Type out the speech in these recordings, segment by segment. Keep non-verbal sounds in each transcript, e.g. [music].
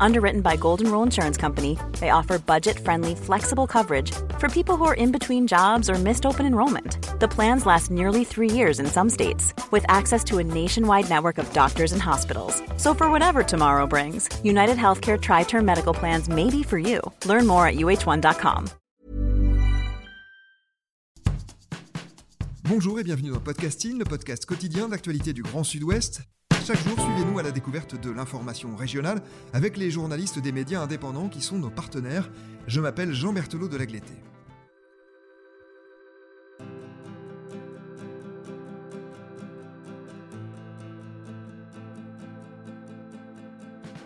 Underwritten by Golden Rule Insurance Company, they offer budget friendly, flexible coverage for people who are in between jobs or missed open enrollment. The plans last nearly three years in some states, with access to a nationwide network of doctors and hospitals. So, for whatever tomorrow brings, United Healthcare Tri Term Medical Plans may be for you. Learn more at uh1.com. Bonjour et bienvenue dans Podcasting, le podcast quotidien d'actualité du Grand Sud-Ouest. Chaque jour, suivez-nous à la découverte de l'information régionale avec les journalistes des médias indépendants qui sont nos partenaires. Je m'appelle Jean Berthelot de Lagleté.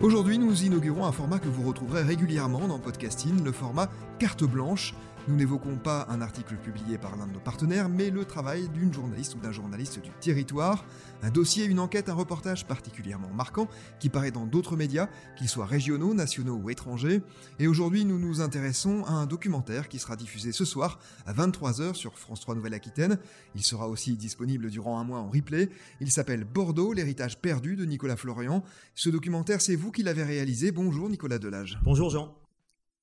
Aujourd'hui, nous inaugurons un format que vous retrouverez régulièrement dans Podcasting, le format carte blanche. Nous n'évoquons pas un article publié par l'un de nos partenaires, mais le travail d'une journaliste ou d'un journaliste du territoire, un dossier, une enquête, un reportage particulièrement marquant qui paraît dans d'autres médias, qu'ils soient régionaux, nationaux ou étrangers. Et aujourd'hui, nous nous intéressons à un documentaire qui sera diffusé ce soir à 23h sur France 3 Nouvelle-Aquitaine. Il sera aussi disponible durant un mois en replay. Il s'appelle Bordeaux, l'héritage perdu de Nicolas Florian. Ce documentaire, c'est vous qui l'avez réalisé. Bonjour Nicolas Delage. Bonjour Jean.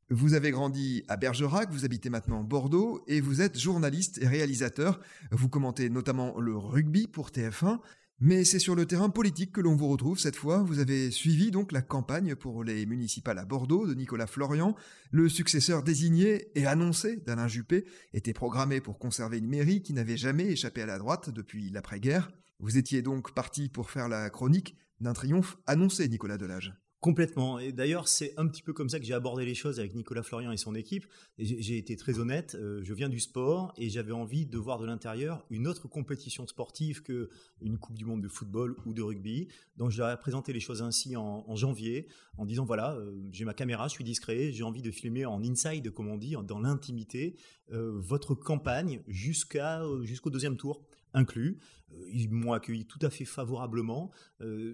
Vous avez grandi à Bergerac, vous habitez maintenant Bordeaux et vous êtes journaliste et réalisateur. Vous commentez notamment le rugby pour TF1, mais c'est sur le terrain politique que l'on vous retrouve cette fois. Vous avez suivi donc la campagne pour les municipales à Bordeaux de Nicolas Florian. Le successeur désigné et annoncé d'Alain Juppé était programmé pour conserver une mairie qui n'avait jamais échappé à la droite depuis l'après-guerre. Vous étiez donc parti pour faire la chronique d'un triomphe annoncé, Nicolas Delage. Complètement. Et d'ailleurs, c'est un petit peu comme ça que j'ai abordé les choses avec Nicolas Florian et son équipe. J'ai été très honnête. Euh, je viens du sport et j'avais envie de voir de l'intérieur une autre compétition sportive que une Coupe du Monde de football ou de rugby. Donc, je leur ai présenté les choses ainsi en, janvier, en disant voilà, euh, j'ai ma caméra, je suis discret, j'ai envie de filmer en inside, comme on dit, dans l'intimité, euh, votre campagne jusqu'à jusqu'au deuxième tour inclus. Ils m'ont accueilli tout à fait favorablement.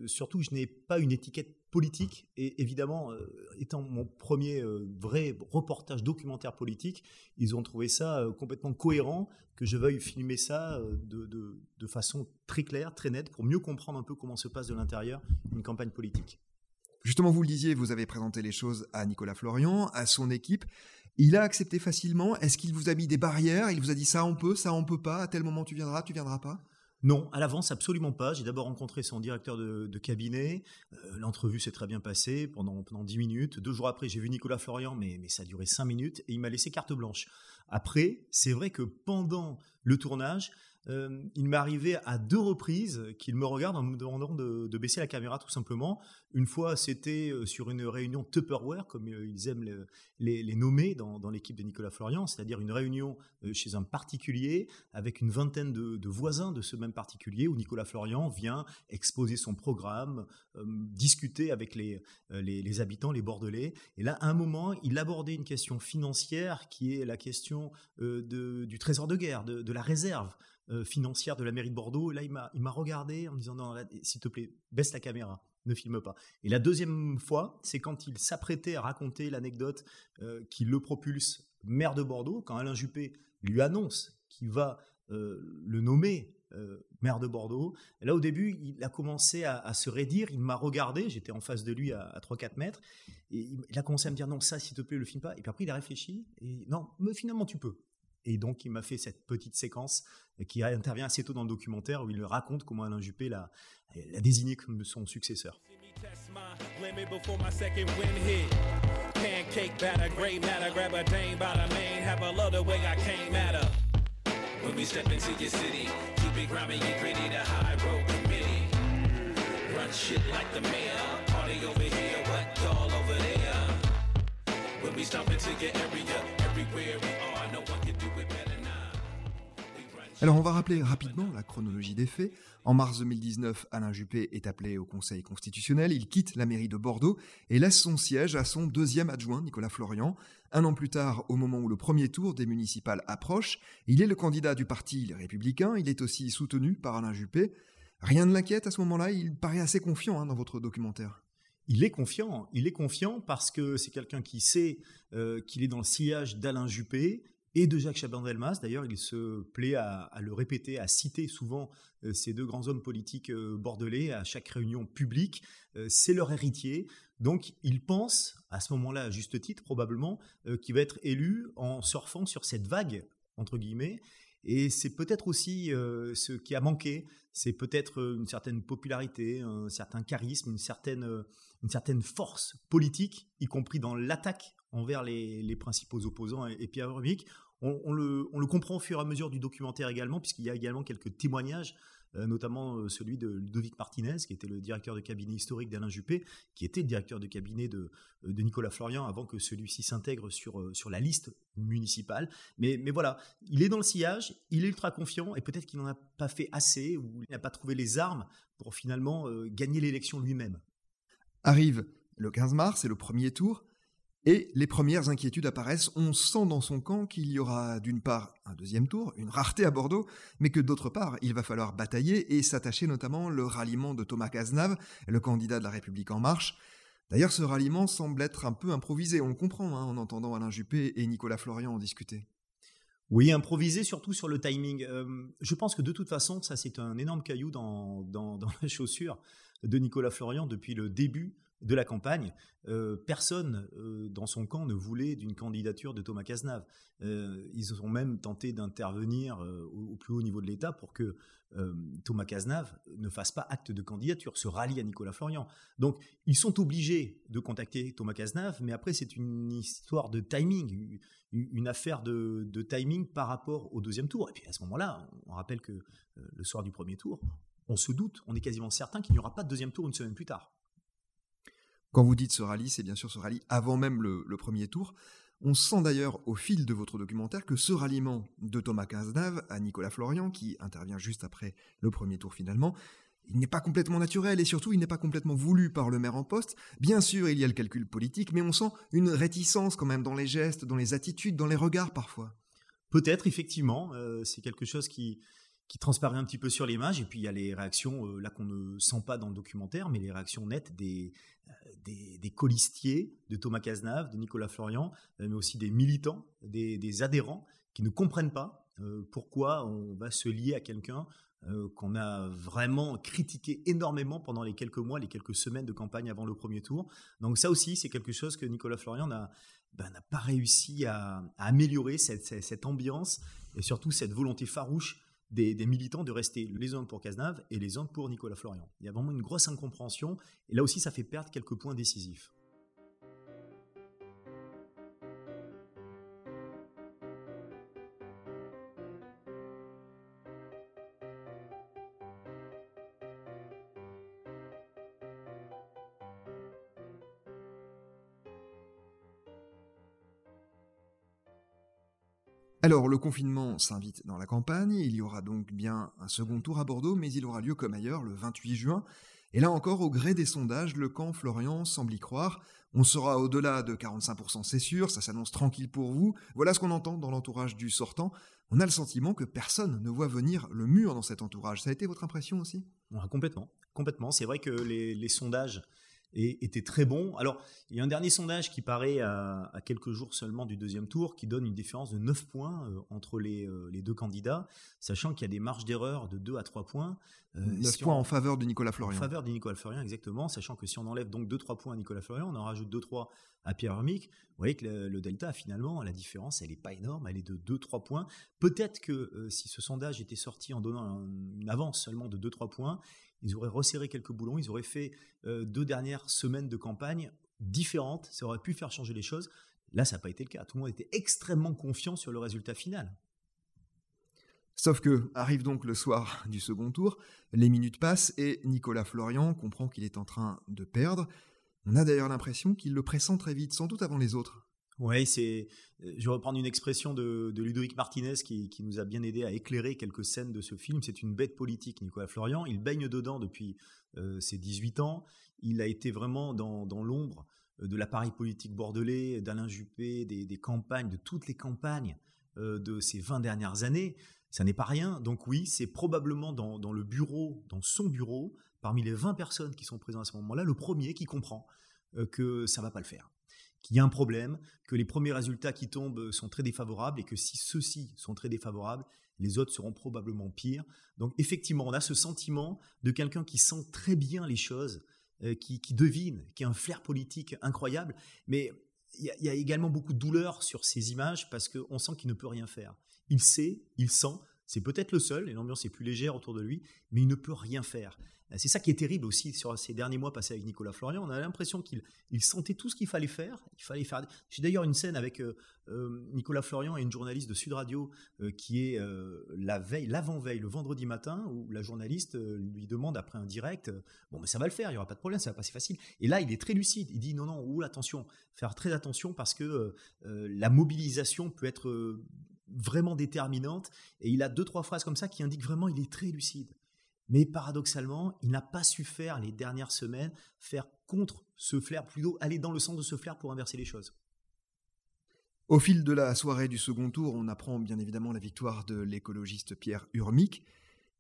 surtout, je n'ai pas une étiquette politique. Et évidemment, euh, étant mon premier euh, vrai reportage documentaire politique, ils ont trouvé ça euh, complètement cohérent que je veuille filmer ça de, de, façon très claire, très nette, pour mieux comprendre un peu comment se passe de l'intérieur une campagne politique. Justement, vous le disiez, vous avez présenté les choses à Nicolas Florian, à son équipe. Il a accepté facilement. Est-ce qu'il vous a mis des barrières? Il vous a dit ça on peut, ça on peut pas. À tel moment tu viendras, tu viendras pas? Non, à l'avance, absolument pas. J'ai d'abord rencontré son directeur de, cabinet. Euh, l'entrevue s'est très bien passée pendant, pendant 10 minutes. Deux jours après, j'ai vu Nicolas Florian, mais, mais ça a duré 5 minutes et il m'a laissé carte blanche. Après, c'est vrai que pendant le tournage, euh, il m'est arrivé à deux reprises qu'il me regarde en me demandant de, baisser la caméra tout simplement. Une fois, c'était euh, sur une réunion Tupperware, comme euh, ils aiment les, nommer dans, l'équipe de Nicolas Florian, c'est-à-dire une réunion chez un particulier avec une vingtaine de, voisins de ce même particulier où Nicolas Florian vient exposer son programme, discuter avec les, les, habitants, les Bordelais. Et là, à un moment, il abordait une question financière qui est la question du trésor de guerre, de la réserve. Euh, financière de la mairie de Bordeaux. Et là, il m'a regardé en me disant non, s'il te plaît, baisse la caméra, ne filme pas. Et la deuxième fois, c'est quand il s'apprêtait à raconter l'anecdote euh, qui le propulse maire de Bordeaux, quand Alain Juppé lui annonce qu'il va euh, le nommer maire de Bordeaux. Là, au début, il a commencé à, se raidir. Il m'a regardé. J'étais en face de lui à, 3-4 mètres. Et il, a commencé à me dire non, ça, s'il te plaît, le filme pas. Et puis après, il a réfléchi. Et non, mais finalement, tu peux. Et donc, il m'a fait cette petite séquence qui intervient assez tôt dans le documentaire où il raconte comment Alain Juppé l'a, désigné comme son successeur. Alors on va rappeler rapidement la chronologie des faits. En mars 2019, Alain Juppé est appelé au Conseil constitutionnel, il quitte la mairie de Bordeaux et laisse son siège à son deuxième adjoint, Nicolas Florian. Un an plus tard, au moment où le premier tour des municipales approche, il est le candidat du parti Les Républicains, il est aussi soutenu par Alain Juppé. Rien ne l'inquiète à ce moment-là, il paraît assez confiant hein, dans votre documentaire. il est confiant. Il est confiant parce que c'est quelqu'un qui sait euh, qu'il est dans le sillage d'Alain Juppé et de Jacques Chaban-Delmas. D'ailleurs, il se plaît à, le répéter, à citer souvent euh, ces deux grands hommes politiques euh, bordelais à chaque réunion publique. c'est leur héritier. Donc, il pense, à ce moment-là, à juste titre, probablement, qu'il va être élu en surfant sur cette vague, entre guillemets. Et c'est peut-être aussi ce qui a manqué, c'est peut-être une certaine popularité, un certain charisme, une certaine une certaine force politique, y compris dans l'attaque envers les, principaux opposants et, Pierre Rubik. On, le, comprend au fur et à mesure du documentaire également, puisqu'il y a également quelques témoignages, euh, notamment euh, celui de Ludovic Martinez, qui était le directeur de cabinet historique d'Alain Juppé, qui était le directeur de cabinet de, euh, Nicolas Florian avant que celui-ci s'intègre sur, la liste municipale. Mais, mais voilà, il est dans le sillage, il est ultra confiant, et peut-être qu'il n'en a pas fait assez, ou il n'a pas trouvé les armes pour finalement gagner l'élection lui-même. Arrive le 15 mars, c'est le premier tour, et les premières inquiétudes apparaissent. On sent dans son camp qu'il y aura d'une part un deuxième tour, une rareté à Bordeaux, mais que d'autre part, il va falloir batailler et s'attacher notamment le ralliement de Thomas Cazenave, le candidat de la République en marche. D'ailleurs, ce ralliement semble être un peu improvisé, on le comprend hein, en entendant Alain Juppé et Nicolas Florian en discuter. Oui, improvisé surtout sur le timing. Euh, je pense que de toute façon, ça c'est un énorme caillou dans, dans la chaussure de Nicolas Florian depuis le début de la campagne. Euh, personne euh, dans son camp ne voulait d'une candidature de Thomas Cazenave. Euh, ils ont même tenté d'intervenir au, plus haut niveau de l'État pour que Thomas Cazenave ne fasse pas acte de candidature, se rallie à Nicolas Florian. Donc ils sont obligés de contacter Thomas Cazenave, mais après c'est une histoire de timing, une affaire de, de, timing par rapport au deuxième tour. Et puis à ce moment-là, on rappelle que le soir du premier tour, on se doute, on est quasiment certain qu'il n'y aura pas de deuxième tour une semaine plus tard. Quand vous dites ce rallye, c'est bien sûr ce rallye avant même le, premier tour. On sent d'ailleurs au fil de votre documentaire que ce ralliement de Thomas Cazenave à Nicolas Florian, qui intervient juste après le premier tour finalement, il n'est pas complètement naturel et surtout il n'est pas complètement voulu par le maire en poste. Bien sûr, il y a le calcul politique, mais on sent une réticence quand même dans les gestes, dans les attitudes, dans les regards parfois. Peut-être, effectivement, euh, c'est quelque chose qui, qui transparaît un petit peu sur l'image. Et puis il y a les réactions, euh, là qu'on ne sent pas dans le documentaire, mais les réactions nettes des, euh, des, colistiers de Thomas Cazenave, de Nicolas Florian, euh, mais aussi des militants, des, adhérents qui ne comprennent pas pourquoi on va se lier à quelqu'un qu'on a vraiment critiqué énormément pendant les quelques mois, les quelques semaines de campagne avant le premier tour. Donc ça aussi, c'est quelque chose que Nicolas Florian n'a ben, pas réussi à, améliorer, cette, ambiance et surtout cette volonté farouche des, militants de rester les uns pour Cazenave et les uns pour Nicolas Florian. Il y a vraiment une grosse incompréhension, et là aussi ça fait perdre quelques points décisifs. Alors le confinement s'invite dans la campagne, il y aura donc bien un second tour à Bordeaux, mais il aura lieu comme ailleurs le 28 juin. Et là encore, au gré des sondages, le camp Florian semble y croire. On sera au-delà de 45%, c'est sûr, ça s'annonce tranquille pour vous. Voilà ce qu'on entend dans l'entourage du sortant. On a le sentiment que personne ne voit venir le mur dans cet entourage. Ça a été votre impression aussi? Complètement, complètement. C'est vrai que les sondages et était très bon. Alors, il y a un dernier sondage qui paraît à, quelques jours seulement du deuxième tour, qui donne une différence de 9 points euh, entre euh, les, deux candidats, sachant qu'il y a des marges d'erreur de 2 à 3 points. 9 euh, points en faveur de Nicolas Florian. En faveur de Nicolas Florian, exactement, sachant que si on enlève donc 2-3 points à Nicolas Florian, on en rajoute 2-3 à Pierre Hermic, vous voyez que le, delta, finalement, la différence, elle n'est pas énorme, elle est de 2-3 points. Peut-être que si ce sondage était sorti en donnant une avance seulement de 2-3 points, ils auraient resserré quelques boulons, ils auraient fait euh, deux dernières semaines de campagne différentes, ça aurait pu faire changer les choses. Là, ça n'a pas été le cas. Tout le monde était extrêmement confiant sur le résultat final. Sauf que arrive donc le soir du second tour, les minutes passent et Nicolas Florian comprend qu'il est en train de perdre. On a d'ailleurs l'impression qu'il le pressent très vite, sans doute avant les autres. Oui, c'est. Euh, je vais reprendre une expression de, Ludovic Martinez qui, nous a bien aidé à éclairer quelques scènes de ce film. C'est une bête politique, Nicolas Florian. Il baigne dedans depuis euh, ses 18 ans. Il a été vraiment dans, l'ombre euh, de l'appareil politique bordelais, d'Alain Juppé, des, campagnes, de toutes les campagnes de ces 20 dernières années, ça n'est pas rien. Donc oui, c'est probablement dans, dans, le bureau, dans son bureau, parmi les 20 personnes qui sont présentes à ce moment-là, le premier qui comprend que ça va pas le faire qu'il y a un problème, que les premiers résultats qui tombent sont très défavorables et que si ceux-ci sont très défavorables, les autres seront probablement pires. Donc effectivement, on a ce sentiment de quelqu'un qui sent très bien les choses, euh, qui, devine, qui a un flair politique incroyable, mais il y, a également beaucoup de douleur sur ces images parce qu'on sent qu'il ne peut rien faire. Il sait, il sent, c'est peut-être le seul, et l'ambiance est plus légère autour de lui, mais il ne peut rien faire. C'est ça qui est terrible aussi sur ces derniers mois passés avec Nicolas Florian. On a l'impression qu'il sentait tout ce qu'il fallait faire. Il fallait faire. J'ai d'ailleurs une scène avec euh, euh, Nicolas Florian et une journaliste de Sud Radio euh, qui est la veille, l'avant-veille, le vendredi matin, où la journaliste lui demande après un direct, bon mais ça va le faire, il y aura pas de problème, ça va passer facile. Et là, il est très lucide. Il dit non non, ou attention, faire très attention parce que la mobilisation peut être vraiment déterminante. Et il a deux trois phrases comme ça qui indiquent vraiment il est très lucide. Mais paradoxalement, il n'a pas su faire les dernières semaines, faire contre ce flair, plutôt aller dans le sens de ce flair pour inverser les choses. Au fil de la soirée du second tour, on apprend bien évidemment la victoire de l'écologiste Pierre Urmic.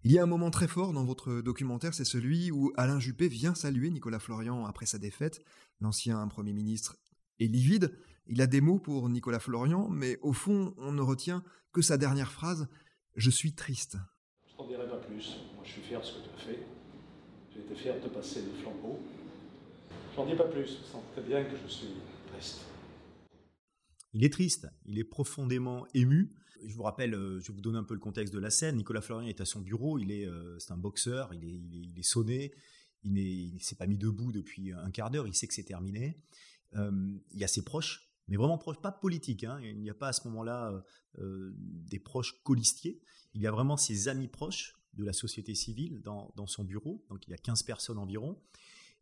Il y a un moment très fort dans votre documentaire, c'est celui où Alain Juppé vient saluer Nicolas Florian après sa défaite. L'ancien Premier ministre est livide, il a des mots pour Nicolas Florian, mais au fond, on ne retient que sa dernière phrase Je suis triste. Je t'en dirai pas plus. Moi, je suis fier de ce que tu as fait. J'ai été fier de te passer le flambeau. J'en dis pas plus. Je sens très bien que je suis triste. Il est triste. Il est profondément ému. Je vous rappelle, euh, je vais vous donner un peu le contexte de la scène. Nicolas Florian est à son bureau. Il est, euh, c'est un boxeur. Il est, il est, sonné. Il ne s'est pas mis debout depuis un quart d'heure. Il sait que c'est terminé. Euh, il y a ses proches mais vraiment proche, pas politique. Hein. Il n'y a pas à ce moment-là euh, euh, des proches colistiers. Il y a vraiment ses amis proches de la société civile dans, son bureau. Donc il y a 15 personnes environ.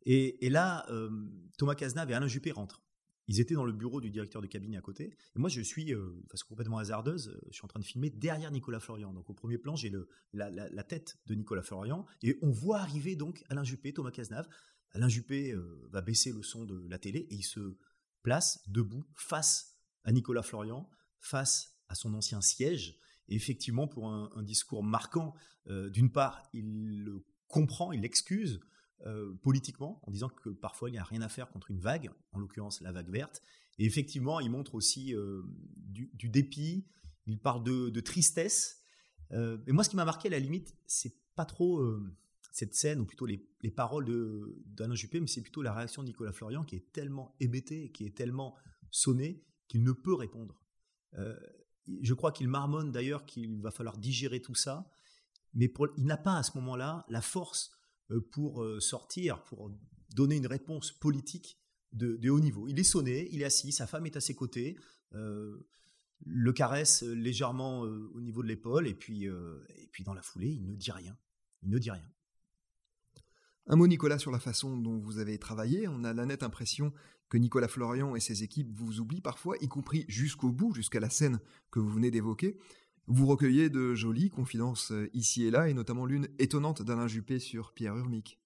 Et, là, euh, Thomas Cazenave et Alain Juppé rentrent. Ils étaient dans le bureau du directeur de cabinet à côté. Et moi, je suis, de façon complètement hasardeuse, je suis en train de filmer derrière Nicolas Florian. Donc au premier plan, j'ai la, la, tête de Nicolas Florian. Et on voit arriver donc Alain Juppé, Thomas Cazenave. Alain Juppé va baisser le son de la télé et il se place, debout, face à Nicolas Florian, face à son ancien siège. Et effectivement, pour un, discours marquant, euh, d'une part, il le comprend, il l'excuse euh, politiquement, en disant que parfois il n'y a rien à faire contre une vague, en l'occurrence la vague verte. Et effectivement, il montre aussi euh, du, dépit, il parle de, tristesse. et moi, ce qui m'a marqué, à la limite, c'est pas trop cette scène, ou plutôt les, paroles d'Alain Juppé, mais c'est plutôt la réaction de Nicolas Florian qui est tellement hébété, qui est tellement sonné, qu'il ne peut répondre. Euh, je crois qu'il marmonne d'ailleurs qu'il va falloir digérer tout ça, mais il n'a pas à ce moment-là la force euh, pour euh, sortir, pour donner une réponse politique de, haut niveau. Il est sonné, il est assis, sa femme est à ses côtés, le caresse légèrement au niveau de l'épaule, et puis, et puis dans la foulée, il ne dit rien. Il ne dit rien. Un mot, Nicolas, sur la façon dont vous avez travaillé. On a la nette impression que Nicolas Florian et ses équipes vous oublient parfois, y compris jusqu'au bout, jusqu'à la scène que vous venez d'évoquer. Vous recueillez de jolies confidences euh, ici et là, et notamment l'une étonnante d'Alain Juppé sur Pierre Urmic.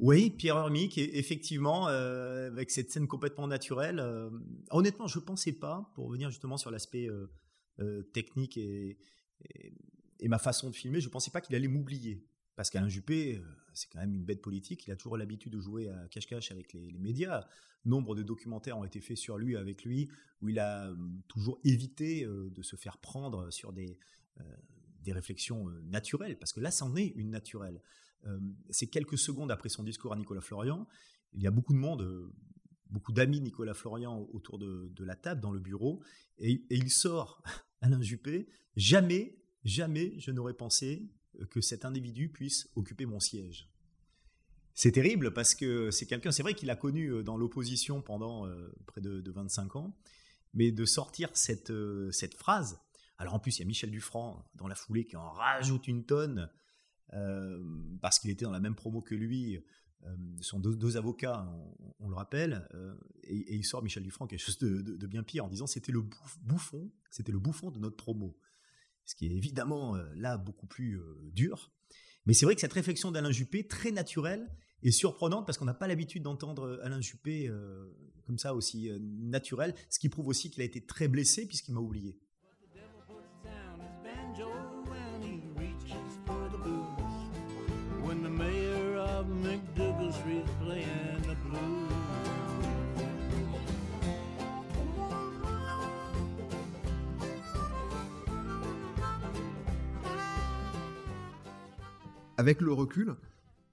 Oui, Pierre Urmic, effectivement, euh, avec cette scène complètement naturelle. Euh, honnêtement, je ne pensais pas, pour revenir justement sur l'aspect technique et, ma façon de filmer, je ne pensais pas qu'il allait m'oublier. Qu'Alain Juppé, euh, c'est quand même une bête politique. Il a toujours l'habitude de jouer à cache-cache avec les, médias. Nombre de documentaires ont été faits sur lui, avec lui, où il a hum, toujours évité euh, de se faire prendre sur des, euh, des réflexions naturelles. Parce que là, c'en est une naturelle. Hum, c'est quelques secondes après son discours à Nicolas Florian. Il y a beaucoup de monde, beaucoup d'amis Nicolas Florian autour de, la table, dans le bureau. Et il sort, [laughs] Alain Juppé, jamais, jamais je n'aurais pensé que cet individu puisse occuper mon siège. C'est terrible parce que c'est quelqu'un, c'est vrai qu'il a connu euh, dans l'opposition pendant euh, près de, 25 ans, mais de sortir cette, euh, cette phrase. Alors en plus, il y a Michel Dufranc dans la foulée qui en rajoute une tonne parce qu'il était dans la même promo que lui. ce sont deux, avocats, on, le rappelle, et, il sort Michel Dufranc quelque chose de, de bien pire en disant c'était le bouffon, c'était le bouffon de notre promo ce qui est évidemment euh, là beaucoup plus euh, dur. Mais c'est vrai que cette réflexion d'Alain Juppé, très naturelle et surprenante, parce qu'on n'a pas l'habitude d'entendre euh, Alain Juppé comme ça aussi naturel, ce qui prouve aussi qu'il a été très blessé puisqu'il m'a oublié. Avec le recul,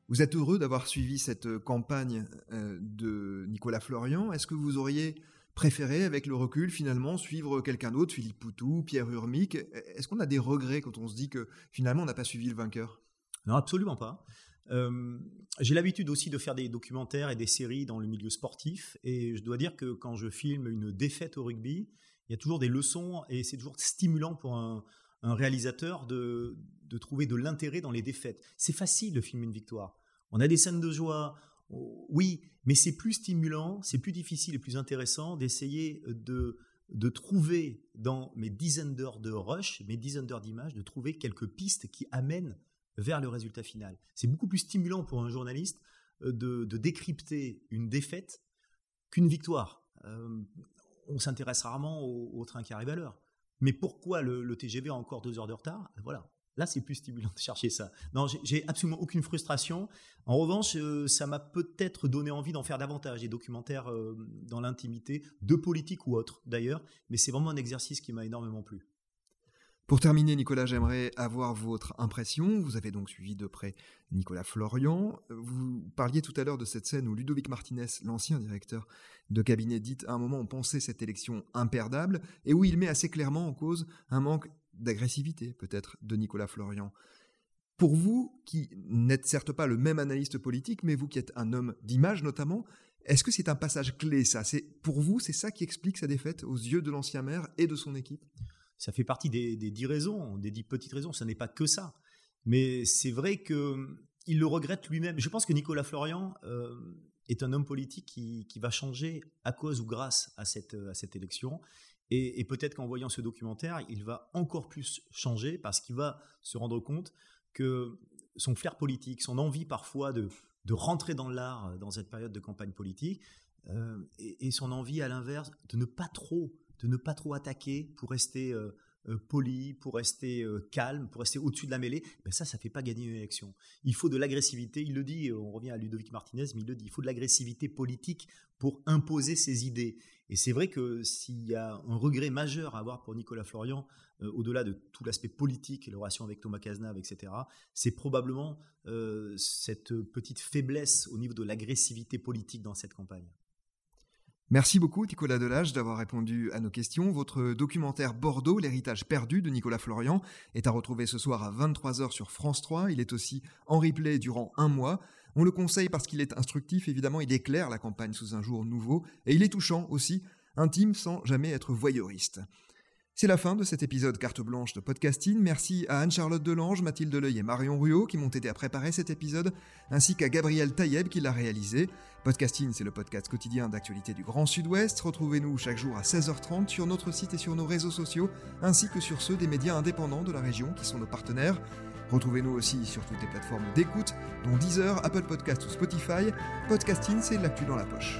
vous êtes heureux d'avoir suivi cette campagne euh, de Nicolas Florian. Est-ce que vous auriez préféré, avec le recul, finalement, suivre quelqu'un d'autre, Philippe Poutou, Pierre Urmic? Est-ce qu'on a des regrets quand on se dit que finalement on n'a pas suivi le vainqueur? Non, absolument pas. Euh, j'ai l'habitude aussi de faire des documentaires et des séries dans le milieu sportif, et je dois dire que quand je filme une défaite au rugby, il y a toujours des leçons et c'est toujours stimulant pour un réalisateur de, de trouver de l'intérêt dans les défaites. C'est facile de filmer une victoire. On a des scènes de joie, oui, mais c'est plus stimulant, c'est plus difficile et plus intéressant d'essayer de, de trouver dans mes dizaines d'heures de rush, mes dizaines d'heures d'images, de trouver quelques pistes qui amènent vers le résultat final. C'est beaucoup plus stimulant pour un journaliste euh, de, décrypter une défaite qu'une victoire. Euh, on s'intéresse rarement au, au, train qui arrive à l'heure. Mais pourquoi le, le, TGV a encore deux heures de retard? Voilà, Là, c'est plus stimulant de chercher ça. Non, j'ai absolument aucune frustration. En revanche, euh, ça m'a peut-être donné envie d'en faire davantage, des documentaires euh, dans l'intimité, de politique ou autre d'ailleurs, mais c'est vraiment un exercice qui m'a énormément plu. Pour terminer, Nicolas, j'aimerais avoir votre impression. Vous avez donc suivi de près Nicolas Florian. Vous parliez tout à l'heure de cette scène où Ludovic Martinez, l'ancien directeur de cabinet, dit à un moment on pensait cette élection imperdable et où il met assez clairement en cause un manque d'agressivité peut-être de Nicolas Florian. Pour vous, qui n'êtes certes pas le même analyste politique, mais vous qui êtes un homme d'image notamment, est-ce que c'est un passage clé ça? C'est Pour vous, c'est ça qui explique sa défaite aux yeux de l'ancien maire et de son équipe? Ça fait partie des, dix raisons, des dix petites raisons, ce n'est pas que ça. Mais c'est vrai qu'il le regrette lui-même. Je pense que Nicolas Florian euh, est un homme politique qui, qui, va changer à cause ou grâce à cette, à cette élection. Et, peut-être qu'en voyant ce documentaire, il va encore plus changer parce qu'il va se rendre compte que son flair politique, son envie parfois de, de rentrer dans l'art dans cette période de campagne politique, euh, et, son envie à l'inverse de ne pas trop, de ne pas trop attaquer pour rester euh, euh, poli, pour rester calme, pour rester au-dessus de la mêlée, ben ça, ça fait pas gagner une élection. Il faut de l'agressivité. Il le dit. On revient à Ludovic Martinez, mais il le dit. Il faut de l'agressivité politique pour imposer ses idées. Et c'est vrai que s'il y a un regret majeur à avoir pour Nicolas Florian, euh, au-delà de tout l'aspect politique, les relations avec Thomas Cazenave, etc., c'est probablement euh, cette petite faiblesse au niveau de l'agressivité politique dans cette campagne. Merci beaucoup Nicolas Delage d'avoir répondu à nos questions. Votre documentaire Bordeaux, l'héritage perdu de Nicolas Florian, est à retrouver ce soir à 23h sur France 3. Il est aussi en replay durant un mois. On le conseille parce qu'il est instructif, évidemment, il éclaire la campagne sous un jour nouveau, et il est touchant aussi, intime sans jamais être voyeuriste. C'est la fin de cet épisode carte blanche de podcasting. Merci à Anne-Charlotte Delange, Mathilde Leuil et Marion Ruot qui m'ont aidé à préparer cet épisode, ainsi qu'à Gabriel Taïeb qui l'a réalisé. Podcasting, c'est le podcast quotidien d'actualité du Grand Sud-Ouest. Retrouvez-nous chaque jour à 16h30 sur notre site et sur nos réseaux sociaux, ainsi que sur ceux des médias indépendants de la région qui sont nos partenaires. Retrouvez-nous aussi sur toutes les plateformes d'écoute, dont Deezer, Apple Podcast ou Spotify. Podcasting, c'est l'actu dans la poche.